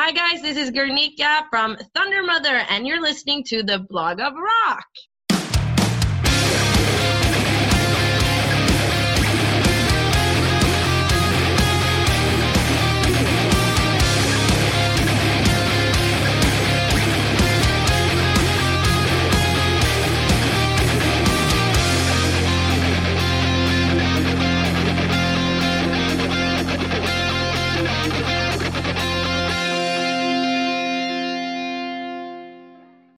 Hi, guys, this is Guernica from Thundermother, and you're listening to the Blog of Rock.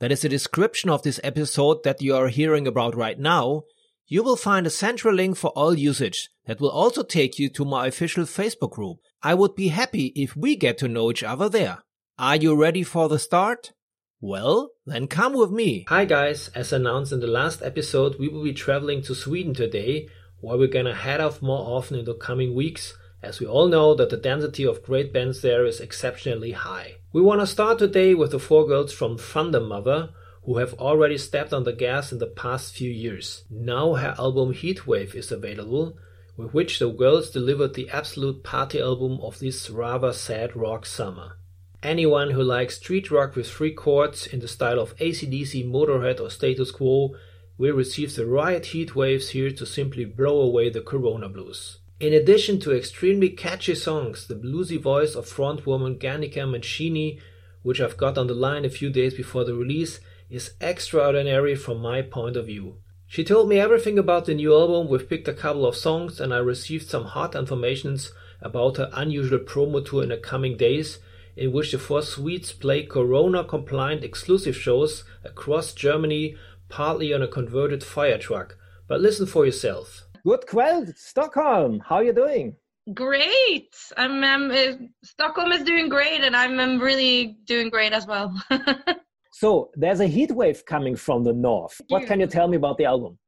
that is the description of this episode that you are hearing about right now, you will find a central link for all usage that will also take you to my official Facebook group. I would be happy if we get to know each other there. Are you ready for the start? Well, then come with me. Hi guys, as announced in the last episode, we will be traveling to Sweden today, where we're gonna head off more often in the coming weeks as we all know that the density of great bands there is exceptionally high. We want to start today with the four girls from Thundermother, who have already stepped on the gas in the past few years. Now her album Heatwave is available, with which the girls delivered the absolute party album of this rather sad rock summer. Anyone who likes street rock with three chords in the style of ACDC, Motorhead, or Status Quo will receive the riot heat waves here to simply blow away the Corona blues. In addition to extremely catchy songs, the bluesy voice of frontwoman Guernica Mancini, which I've got on the line a few days before the release, is extraordinary from my point of view. She told me everything about the new album, we've picked a couple of songs, and I received some hot informations about her unusual promo tour in the coming days, in which the four Swedes play corona compliant exclusive shows across Germany, partly on a converted fire truck. But listen for yourself. Good kväll, Stockholm. How are you doing? Great. I'm, um, uh, Stockholm is doing great, and I'm, I'm really doing great as well. so there's a heat wave coming from the north. What can you tell me about the album?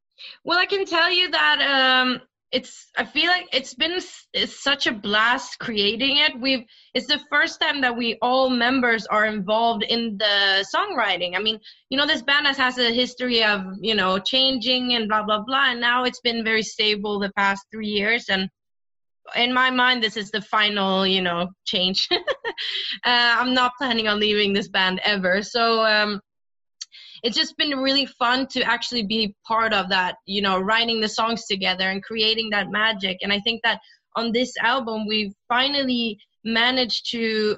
Well, I can tell you that um, it's i feel like it's been it's such a blast creating it. We've it's the first time that we all members are involved in the songwriting. I mean you know this band has, has a history of you know changing and blah blah blah and now it's been very stable the past three years and in my mind this is the final you know change. Uh, i'm not planning on leaving this band ever. So um it's just been really fun to actually be part of that you know writing the songs together and creating that magic. And i think that on this album we've finally managed to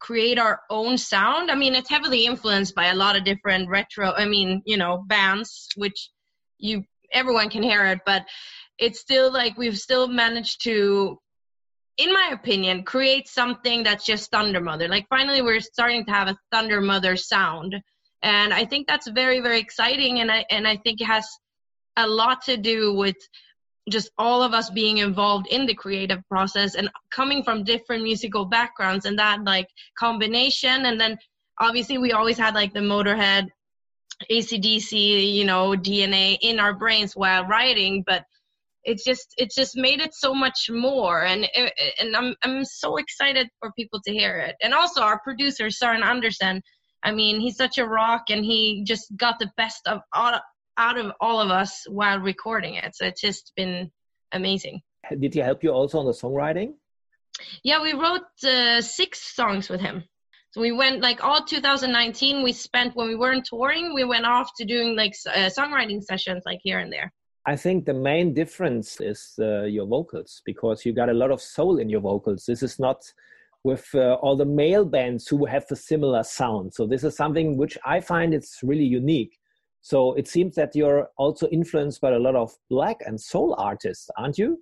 create our own sound. I mean it's heavily influenced by a lot of different retro i mean you know bands which you everyone can hear it but it's still like we've still managed to in my opinion create something that's just Thundermother. Like finally we're starting to have a Thundermother sound and i think that's very very exciting and i and i think it has a lot to do with just all of us being involved in the creative process and coming from different musical backgrounds and that like combination. And then obviously we always had like the motorhead acdc you know dna in our brains while writing but it's just it's just made it so much more. And and i'm i'm so excited for people to hear it. And also our producer Søren Andersen I mean, he's such a rock, and he just got the best of all, out of all of us while recording it. So it's just been amazing. Did he help you also on the songwriting? Yeah, we wrote uh, six songs with him. So we went like all 2019. We spent when we weren't touring, we went off to doing like uh, songwriting sessions like here and there. I think the main difference is uh, your vocals because you got a lot of soul in your vocals. This is not with uh, all the male bands who have a similar sound. So this is something which I find it's really unique. So it seems that you're also influenced by a lot of black and soul artists, aren't you?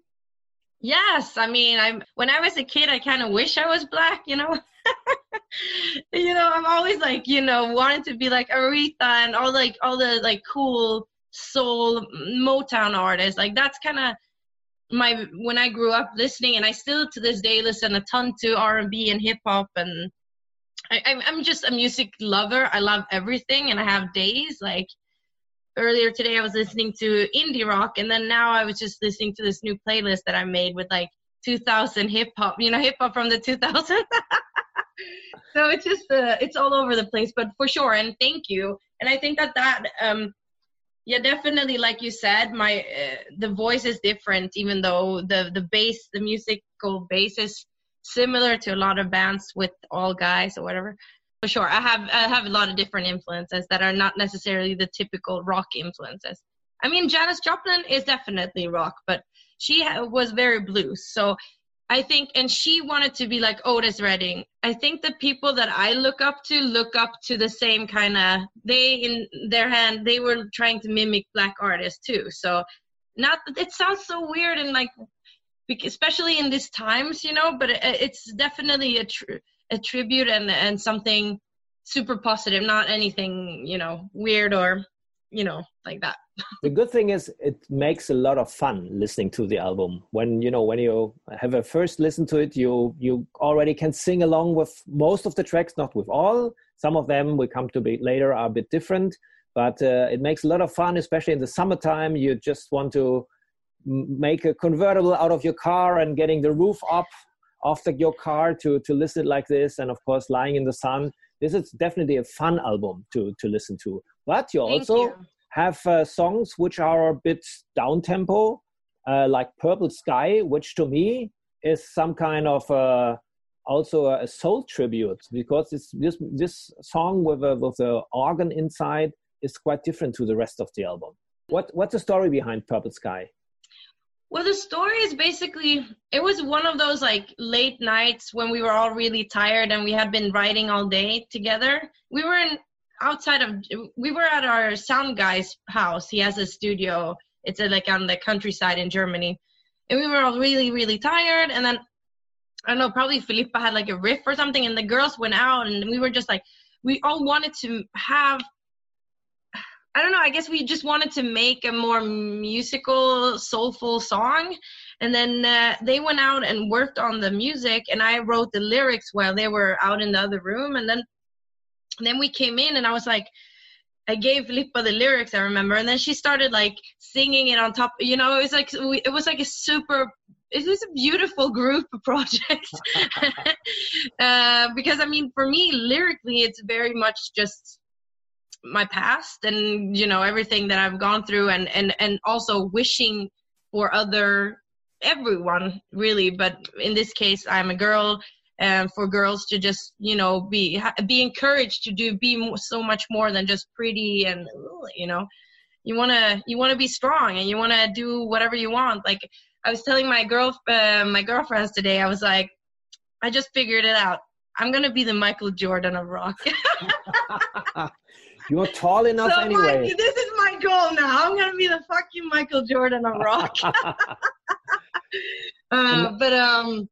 Yes, I mean, I'm when I was a kid, I kind of wish I was black, you know. you know, I'm always like, you know, wanting to be like Aretha and all like all the like cool soul Motown artists. Like that's kind of my when I grew up listening, and I still to this day listen a ton to R and B and hip hop, and I, I'm just a music lover. I love everything, and I have days like earlier today. I was listening to indie rock, and then now I was just listening to this new playlist that I made with like 2000 hip hop. You know, hip hop from the 2000s. so it's just uh, it's all over the place, but for sure. And thank you. And I think that that um, yeah, definitely. Like you said, my uh, the voice is different, even though the the bass, the musical bass is similar to a lot of bands with all guys or whatever. For sure, I have I have a lot of different influences that are not necessarily the typical rock influences. I mean, Janis Joplin is definitely rock, but she was very blues. So I think, and she wanted to be like Otis Redding. I think the people that I look up to look up to the same kind of. They in their hand, they were trying to mimic black artists too. So, not it sounds so weird and like especially in these times, you know. But it's definitely a a tribute and and something super positive, not anything you know weird or you know like that. the good thing is it makes a lot of fun listening to the album. When you know when you have a first listen to it, you you already can sing along with most of the tracks, not with all. Some of them we come to be later are a bit different, but uh, it makes a lot of fun, especially in the summertime. You just want to make a convertible out of your car and getting the roof up off the, your car to to listen like this and of course lying in the sun this is definitely a fun album to to listen to but you Thank also you. have uh, songs which are a bit down tempo uh, like purple sky which to me is some kind of uh, also a soul tribute because this this this song with a, with the organ inside is quite different to the rest of the album what what's the story behind purple sky well, the story is basically it was one of those like late nights when we were all really tired and we had been writing all day together. We were in outside of we were at our sound guy's house. He has a studio. It's a, like on the countryside in Germany. And we were all really really tired and then I don't know, probably Filippa had like a riff or something and the girls went out and we were just like we all wanted to have I don't know. I guess we just wanted to make a more musical, soulful song. And then uh, they went out and worked on the music, and I wrote the lyrics while they were out in the other room. And then, then we came in, and I was like, I gave Lippa the lyrics, I remember, and then she started like singing it on top. You know, it was like it was like a super. It was a beautiful group project uh, because I mean, for me, lyrically, it's very much just my past and you know everything that I've gone through and and and also wishing for other everyone really but in this case I'm a girl and for girls to just you know be be encouraged to do be so much more than just pretty and you know you want to you want to be strong and you want to do whatever you want like I was telling my girl uh, my girlfriends today I was like I just figured it out I'm gonna be the Michael Jordan of rock You're tall enough so anyway. My, this is my goal now. I'm gonna be the fucking Michael Jordan of rock. uh, but um,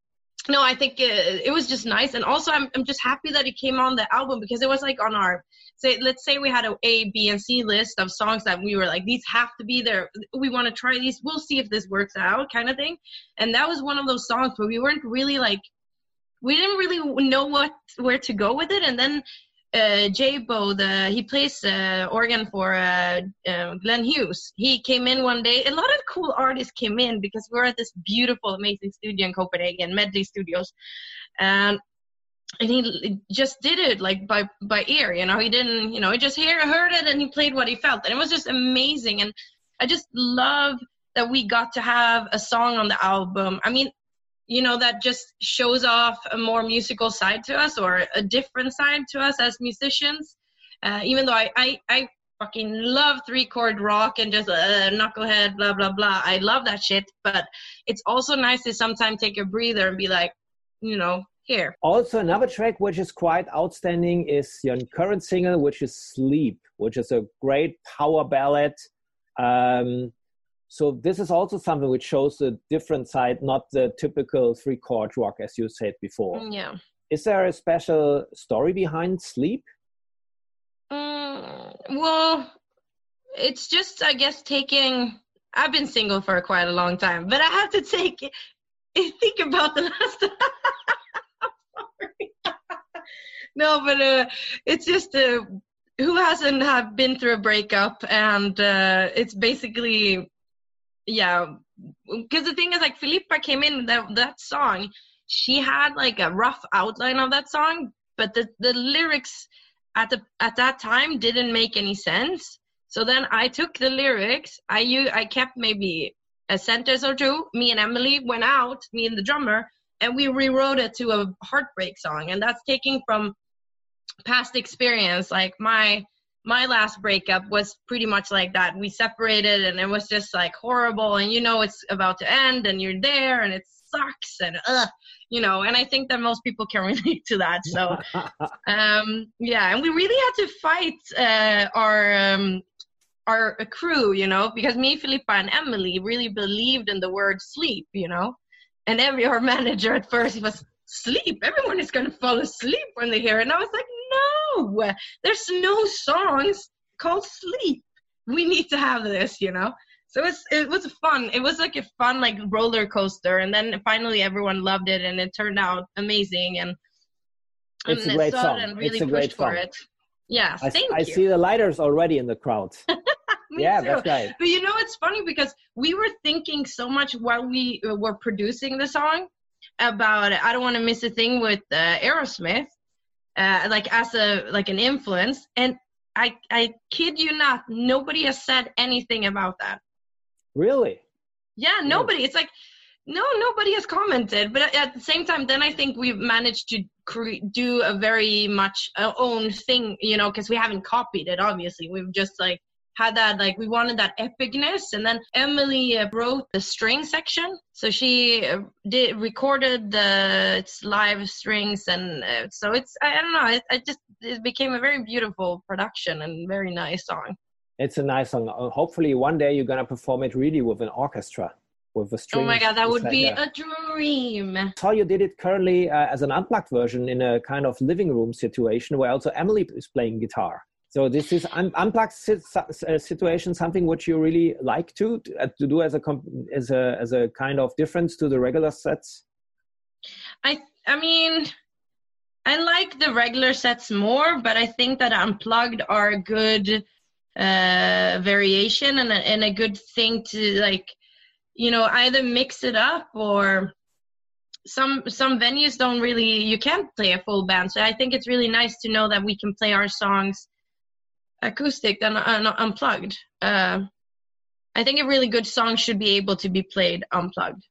no, I think it, it, was just nice, and also I'm I'm just happy that it came on the album because it was like on our say let's say we had a A, B, and C list of songs that we were like these have to be there. We want to try these. We'll see if this works out, kind of thing. And that was one of those songs where we weren't really like we didn't really know what where to go with it, and then uh, Jay Boe, the he plays uh, organ for uh, uh, Glenn Hughes. He came in one day. A lot of cool artists came in because we're at this beautiful, amazing studio in Copenhagen, Medley Studios, and and he just did it like by by ear. You know, he didn't. You know, he just hear, heard it and he played what he felt, and it was just amazing. And I just love that we got to have a song on the album. I mean, you know that just shows off a more musical side to us or a different side to us as musicians. Uh, even though I, I i fucking love three chord rock and just uh, knucklehead blah blah blah. I love that shit but it's also nice to sometimes take a breather and be like you know here. Also another track which is quite outstanding is your current single which is sleep which is a great power ballad. Um, so this is also something which shows a different side, not the typical three chord rock as you said before. Mm, yeah. Is there a special story behind Sleep? Mm, well, it's just I guess taking. I've been single for quite a long time, but I have to take think about the last. no, but uh, it's just uh, who hasn't have been through a breakup, and uh, it's basically, yeah. Because the thing is, like, Filippa came in that that song. She had like a rough outline of that song, but the the lyrics at the at that time didn't make any sense. So then I took the lyrics. I kept maybe a sentence or two. Me and Emily went out, me and the drummer, and we rewrote it to a heartbreak song. And that's taking from past experience. Like my my last breakup was pretty much like that. We separated and it was just like horrible and you know it's about to end and you're there and it sucks and uh you know and I think that most people can relate to that. So um yeah, and we really had to fight uh our um our crew, you know, because me, Filippa, and Emily really believed in the word sleep, you know. And every our manager at first was sleep. Everyone is gonna fall asleep when they hear it. And I was like, no, there's no songs called sleep. We need to have this, you know. So it was it was fun. It was like a fun like roller coaster, and then finally everyone loved it, and it turned out amazing. And it's and a great song. Really it's a great song. It. Yeah, I, I see the lighters already in the crowd. yeah, too. that's right. But you know, it's funny because we were thinking so much while we uh, were producing the song about I don't want to miss a thing with uh, Aerosmith, uh, like as a like an influence, and I I kid you not, nobody has said anything about that. Really? Yeah, nobody. It's like no, nobody has commented. But at the same time, then I think we've managed to cre- do a very much uh, own thing, you know, because we haven't copied it. Obviously, we've just like had that like we wanted that epicness and then emily uh, wrote the string section so she uh, did recorded the it's live strings and uh, so it's i don't know it, it, just it became a very beautiful production and very nice song it's a nice song uh, hopefully one day you're gonna perform it really with an orchestra with a string. Oh my god, that would be a dream. So you did it currently uh, as an unplugged version in a kind of living room situation where also Emily is playing guitar. So this is un- unplugged uh, situation, something which you really like to uh, to do as a as a as a kind of difference to the regular sets. I I mean, I like the regular sets more, but I think that unplugged are a good uh, variation and a, and a good thing to like, you know, either mix it up or some some venues don't really you can't play a full band so i think it's really nice to know that we can play our songs acoustic than uh, unplugged. Uh, I think a really good song should be able to be played unplugged.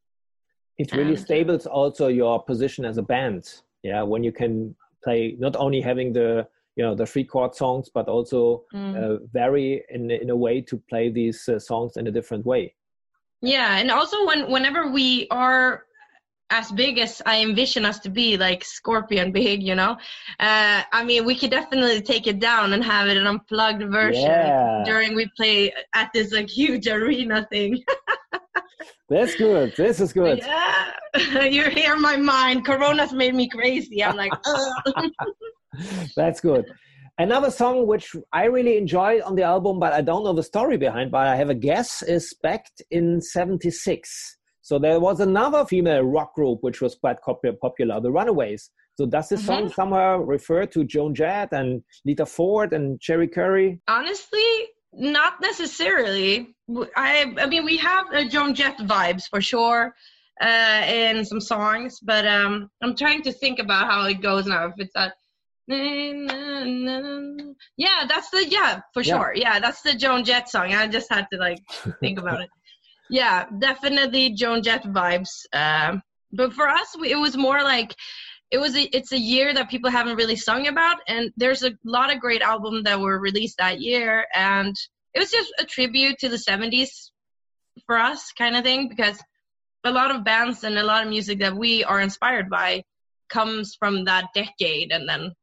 It really and, stables also your position as a band. Yeah, when you can play not only having the you know the three chord songs, but also mm. uh, vary in in a way to play these uh, songs in a different way. Yeah, and also when whenever we are as big as I envision us to be, like Scorpion big, you know. Uh, I mean, we could definitely take it down and have it an unplugged version yeah. during we play at this like huge arena thing. That's good. This is good. Yeah, you hear my mind. Corona's made me crazy. I'm like, That's good. Another song which I really enjoyed on the album, but I don't know the story behind, but I have a guess, is Back in 76. So there was another female rock group which was quite popular, the Runaways. So does this mm-hmm. song somewhere refer to Joan Jett and Lita Ford and Cherie Currie? Honestly, not necessarily. I I mean we have uh, Joan Jett vibes for sure uh, in some songs, but um, I'm trying to think about how it goes now. If it's that. Yeah, that's the yeah for yeah. sure. Yeah, that's the Joan Jett song. I just had to like think about it yeah, definitely Joan Jett vibes. Uh, but for us, we, it was more like it was. A, it's a year that people haven't really sung about, and there's a lot of great albums that were released that year, and it was just a tribute to the '70s for us, kind of thing, because a lot of bands and a lot of music that we are inspired by comes from that decade, and then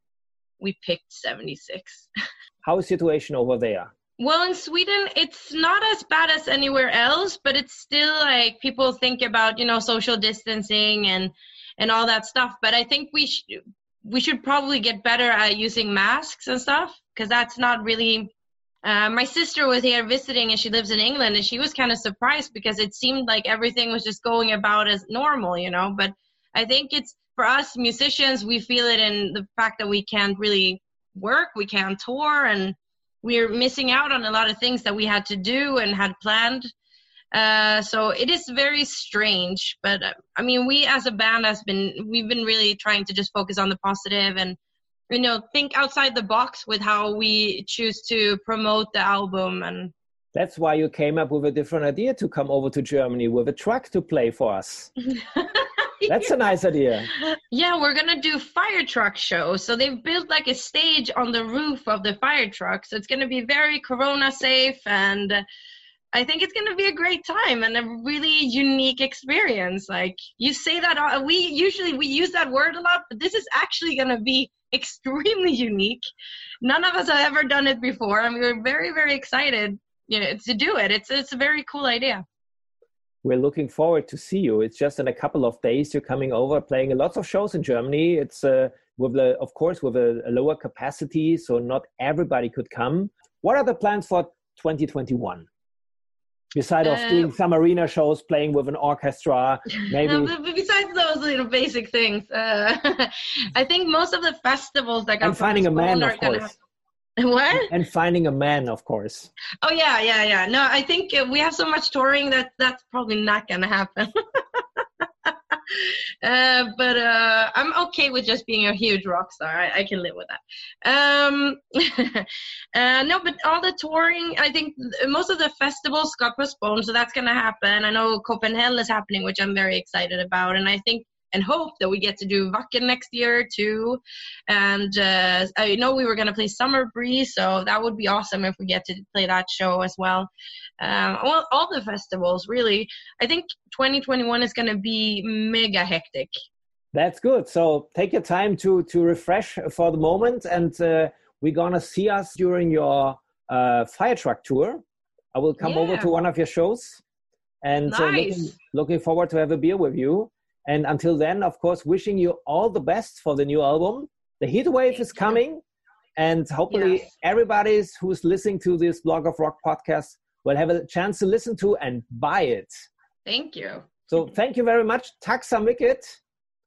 we picked '76. How is situation over there? Well, in Sweden, it's not as bad as anywhere else, but it's still like people think about you know social distancing and and all that stuff. But I think we should we should probably get better at using masks and stuff because that's not really. Uh, my sister was here visiting and she lives in England and she was kind of surprised because it seemed like everything was just going about as normal, you know. But I think it's for us musicians, we feel it in the fact that we can't really work, we can't tour, and we're missing out on a lot of things that we had to do and had planned. Uh, so it is very strange, but uh, I mean, we as a band has been we've been really trying to just focus on the positive and you know think outside the box with how we choose to promote the album and that's why you came up with a different idea to come over to Germany with a truck to play for us. That's a nice idea. Yeah, we're gonna do fire truck shows. So they've built like a stage on the roof of the fire truck. So it's gonna be very corona safe and I think it's gonna be a great time and a really unique experience. Like you say that we usually we use that word a lot, but this is actually gonna be extremely unique. None of us have ever done it before, and we we're very very excited you know, to do it. It's it's a very cool idea we're looking forward to see you. It's just in a couple of days you're coming over, playing lots of shows in Germany. It's uh, with the, of course, with a, a, lower capacity, so not everybody could come. What are the plans for 2021? Besides uh, of doing some arena shows, playing with an orchestra, maybe. besides those little basic things, uh, I think most of the festivals that got and finding a man, of course. What? And finding a man, of course. Oh yeah, yeah, yeah. No, I think uh, we have so much touring that that's probably not gonna happen. uh, but uh, I'm okay with just being a huge rock star. I, I can live with that. Um, uh, no, but all the touring, I think most of the festivals got postponed, so that's gonna happen. I know Copenhagen is happening, which I'm very excited about, and I think and hope that we get to do Wacken next year too. And uh, I know we were going to play Summer Breeze, so that would be awesome if we get to play that show as well. Um, all, all the festivals, really. I think 2021 is going to be mega hectic. That's good. So take your time to to refresh for the moment, and uh, we're gonna see us during your uh, fire truck tour. I will come yeah. over to one of your shows, and nice. uh, looking, looking forward to have a beer with you. And until then, of course, wishing you all the best for the new album. The heat wave Thank is coming, you. and hopefully, yes. everybody who's listening to this Blog of Rock podcast will have a chance to listen to and buy it. Thank you. So, thank you very much. Tack så mycket.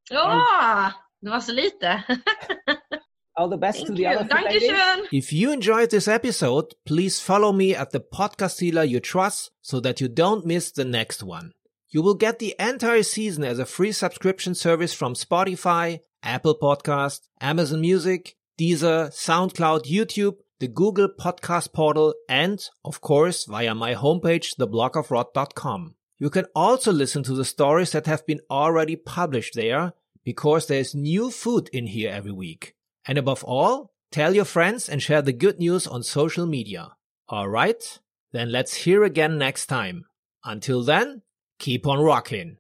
Ja, det var så lite. all the best Thank to the you. other ladies. If you enjoyed this episode, please follow me at the podcast dealer you trust so that you don't miss the next one. You will get the entire season as a free subscription service from Spotify, Apple Podcast, Amazon Music, Deezer, SoundCloud, YouTube, the Google Podcast Portal, and, of course, via my homepage, theblogofrock.com. You can also listen to the stories that have been already published there, because there's new food in here every week. And above all, tell your friends and share the good news on social media. Alright? Then let's hear again next time. Until then, keep on rocking.